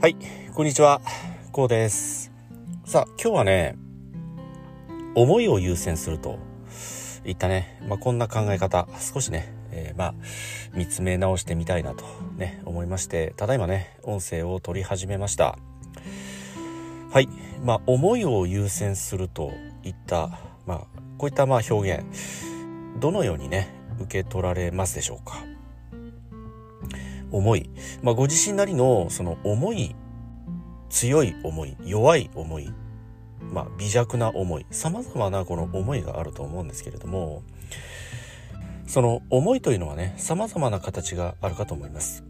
はい、こんにちは。こうです。さあ、今日はね、思いを優先するといったね、まあ、こんな考え方、少しね、えーまあ、見つめ直してみたいなとね、思いまして、ただいまね、音声を取り始めました。はい、まあ、思いを優先するといった、まあ、こういったまあ表現、どのようにね、受け取られますでしょうか。思い、まあ、ご自身なりのその思い強い思い弱い思い、まあ、微弱な思いさまざまなこの思いがあると思うんですけれどもその思いというのはねさまざまな形があるかと思います。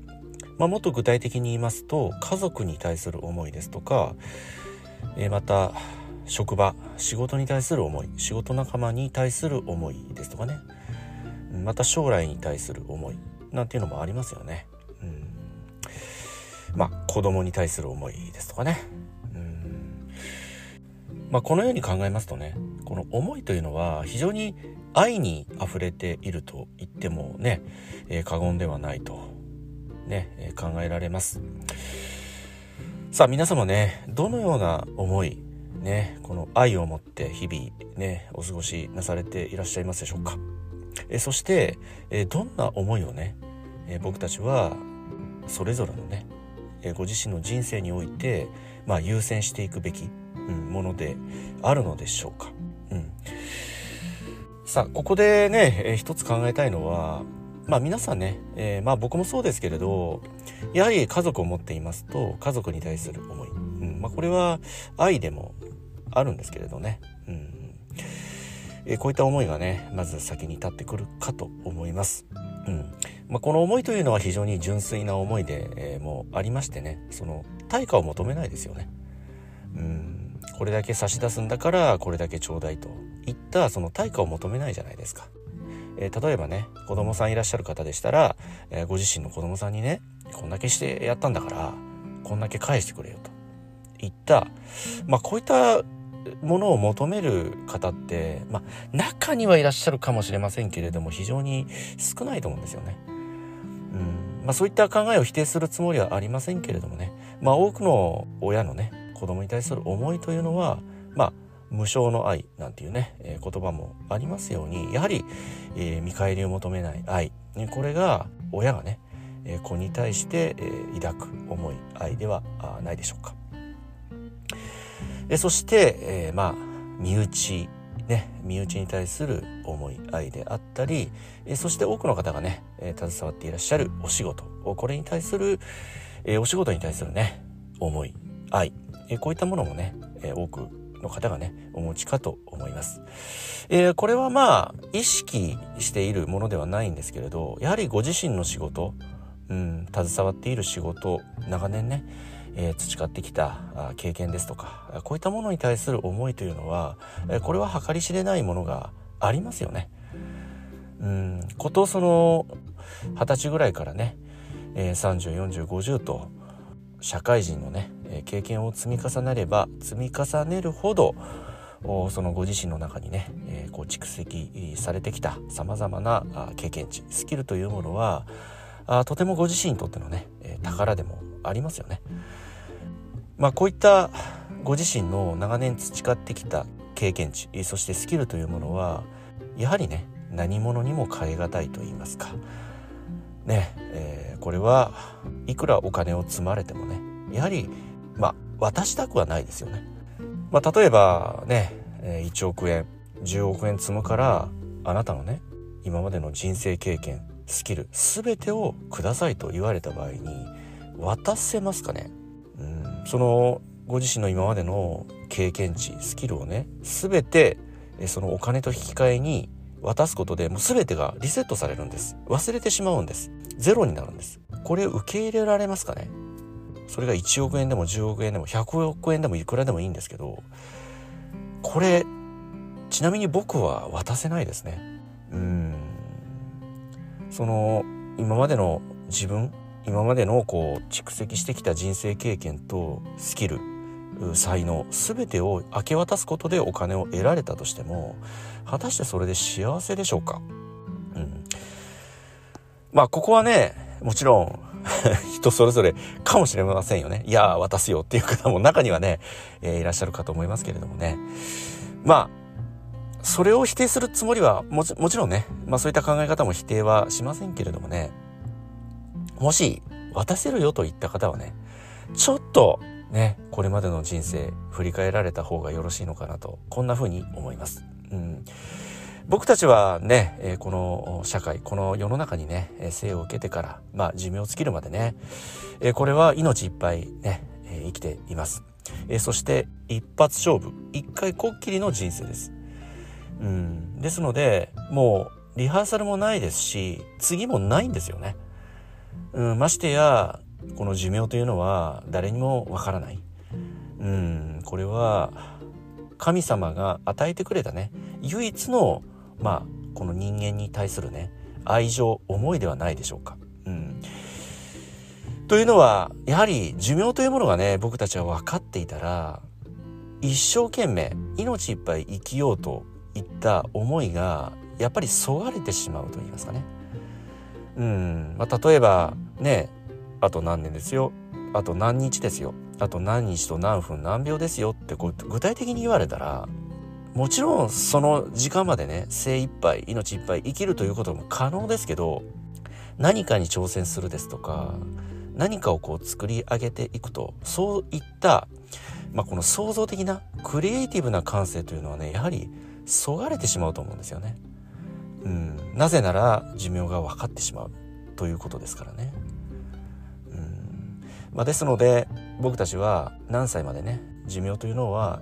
まあ、もっと具体的に言いますと家族に対する思いですとか、えーまた職場仕事に対する思い仕事仲間に対する思いですとかねまた将来に対する思いなんていうのもありますよね。まあ子供に対する思いですとかね。うんまあこのように考えますとねこの思いというのは非常に愛に溢れていると言ってもね、えー過言ではないとね、えー考えられます。さあ皆様ねどのような思いねこの愛を持って日々ねお過ごしなされていらっしゃいますでしょうか。えそして、えどんな思いをね、え僕たちはそれぞれのね、えーご自身の人生において、まあ、優先していくべき、うん、ものであるのでしょうか。うん、さあここでね、えー一つ考えたいのはまあ皆さんね、えーまあ僕もそうですけれどやはり家族を持っていますと家族に対する思い、うん。まあ、これは愛でもあるんですけれどね、うん。えこういった思いがねまず先に立ってくるかと思います。うんまあ、この思いというのは非常に純粋な思いで、えーもうありましてねその対価を求めないですよね。うんこれだけ差し出すんだからこれだけちょうだいといったその対価を求めないじゃないですか。えー例えばね子供さんいらっしゃる方でしたら、えーご自身の子供さんにねこんだけしてやったんだからこんだけ返してくれよといった、まあ、こういったものを求める方って、まあ、中にはいらっしゃるかもしれませんけれども非常に少ないと思うんですよね。うんまあ、そういった考えを否定するつもりはありませんけれどもね、まあ、多くの親のね子供に対する思いというのは、まあ、無償の愛なんていうね、えー言葉もありますようにやはり、えー見返りを求めない愛ねこれが親がね、えー子に対して、えー抱く思い愛ではないでしょうか。えそして、えーまあ身内ね身内に対する思い愛であったり、えそして多くの方がね、え携わっていらっしゃるお仕事これに対する、えお仕事に対するね思い愛、えこういったものもね、え多くの方がねお持ちかと思います、えーこれはまあ意識しているものではないんですけれどやはりご自身の仕事うん、携わっている仕事長年ね、え培ってきた経験ですとかこういったものに対する思いというのは、これは計り知れないものがありますよね。うんことその二十歳ぐらいからね、えー、304050と社会人のね、経験を積み重ねれば積み重ねるほどそのご自身の中にね、えーこう蓄積されてきたさまざまな経験値スキルというものはあとてもご自身にとってのね、宝でもありますよね。まあこういったご自身の長年培ってきた経験値そしてスキルというものはやはりね何者にも代え難いと言いますかね、えーこれはいくらお金を積まれてもねやはりまあ渡したくはないですよね。まあ例えばね、え1億円10億円積むからあなたのね今までの人生経験スキル全てをくださいと言われた場合に渡せますかね？そのご自身の今までの経験値スキルをね全てそのお金と引き換えに渡すことでもう全てがリセットされるんです。忘れてしまうんです。ゼロになるんです。これ受け入れられますかね？それが1億円でも10億円でも100億円でもいくらでもいいんですけどこれちなみに僕は渡せないですね。うん。その今までの自分今までのこう蓄積してきた人生経験とスキル才能全てを明け渡すことでお金を得られたとしても果たしてそれで幸せでしょうか、うん、まあここはねもちろん 人それぞれかもしれませんよね。いや、渡すよっていう方も中にはね、えー、いらっしゃるかと思いますけれどもね。まあ、それを否定するつもりはもちもちろんね、まあそういった考え方も否定はしませんけれどもね、もし渡せるよと言った方はね、ちょっとね、これまでの人生振り返られた方がよろしいのかなと、こんな風に思います。うん。僕たちはね、えこの社会、この世の中にね、生を受けてから、まあ寿命を尽きるまでね、えこれは命いっぱいね、え生きています。えそして一発勝負、一回こっきりの人生です。うん。ですので、もうリハーサルもないですし、次もないんですよね。うん、ましてや、この寿命というのは誰にもわからない。うん、これは神様が与えてくれたね、唯一のまあこの人間に対するね愛情思いではないでしょうか。うん、というのはやはり寿命というものがね僕たちは分かっていたら一生懸命命いっぱい生きようといった思いがやっぱりそがれてしまうと言いますかね。うん。まあ、例えばねあと何年ですよ。あと何日ですよ。あと何日と何分何秒ですよ。ってこう具体的に言われたらもちろんその時間までね精一杯命いっぱい生きるということも可能ですけど何かに挑戦するですとか何かをこう作り上げていくとそういった、まあ、この創造的なクリエイティブな感性というのはねやはりそがれてしまうと思うんですよね。うん、なぜなら寿命が分かってしまうということですからね。うん。まあ、ですので僕たちは何歳までね寿命というのは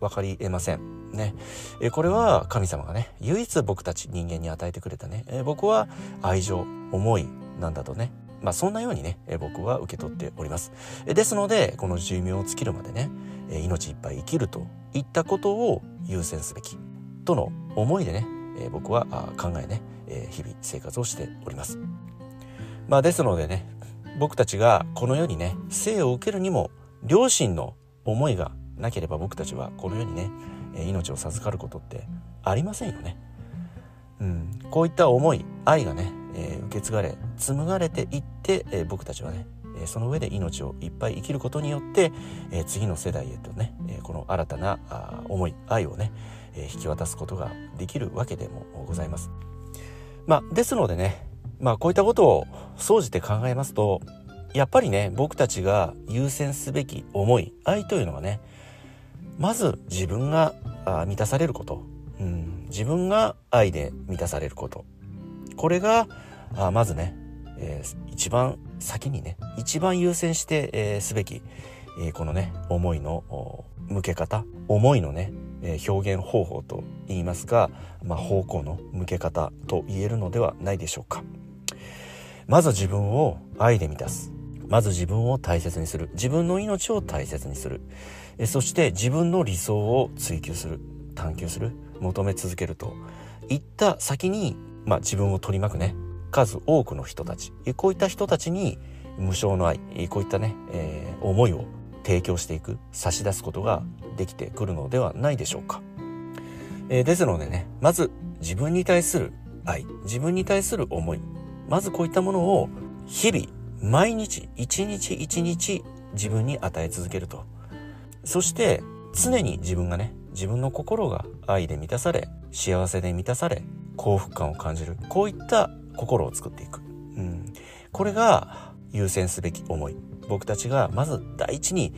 分かりえません。ね、えこれは神様がね唯一僕たち人間に与えてくれたね、え僕は愛情思いなんだとね。まあそんなようにね、え僕は受け取っております、えですのでこの寿命を尽きるまでね、え命いっぱい生きるといったことを優先すべきとの思いでね、え僕は考えね、え日々生活をしておりますまあですのでね僕たちがこの世にね生を受けるにも両親の思いがなければ僕たちはこの世にね命を授かることってありませんよね。うん、こういった思い愛がね、えー、受け継がれ紡がれていって、えー、僕たちはね、その上で命をいっぱい生きることによって、え次の世代へとね、えこの新たなあ思い愛をね、え引き渡すことができるわけでもございます。まあ、ですのでね、まあ、こういったことを総じて考えますとやっぱりね僕たちが優先すべき思い愛というのはねまず自分が満たされること、うん、自分が愛で満たされること。これがあまずね、えー、一番先にね一番優先して、えー、すべき、えー、このね思いの向け方思いのね、え表現方法と言いますが、まあ、方向の向け方と言えるのではないでしょうか。まず自分を愛で満たす。まず自分を大切にする。自分の命を大切にする。えそして自分の理想を追求する。探求する。求め続けると。いった先に、まあ、自分を取り巻くね。数多くの人たち。こういった人たちに無償の愛。こういったね、えー、思いを提供していく差し出すことができてくるのではないでしょうか。えー、ですのでねまず自分に対する愛自分に対する思いまずこういったものを日々毎日一日一日自分に与え続けると。そして常に自分がね自分の心が愛で満たされ幸せで満たされ幸福感を感じるこういった心を作っていく、うん、これが優先すべき思い。僕たちがまず第一に、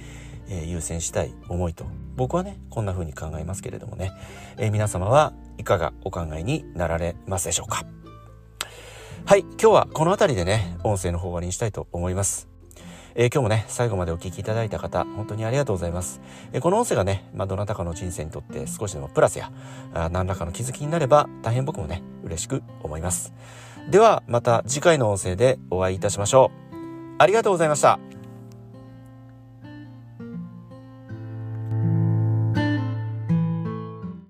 えー、優先したい思いと僕はねこんな風に考えますけれどもね、えー、皆様はいかがお考えになられますでしょうかはい今日はこの辺りでね音声の方終わりにしたいと思いますえー、今日もね、最後までお聴きいただいた方、本当にありがとうございます。えー、この音声がね、まあ、どなたかの人生にとって少しでもプラスや、あ何らかの気づきになれば、大変僕もね、嬉しく思います。では、また次回の音声でお会いいたしましょう。ありがとうございました。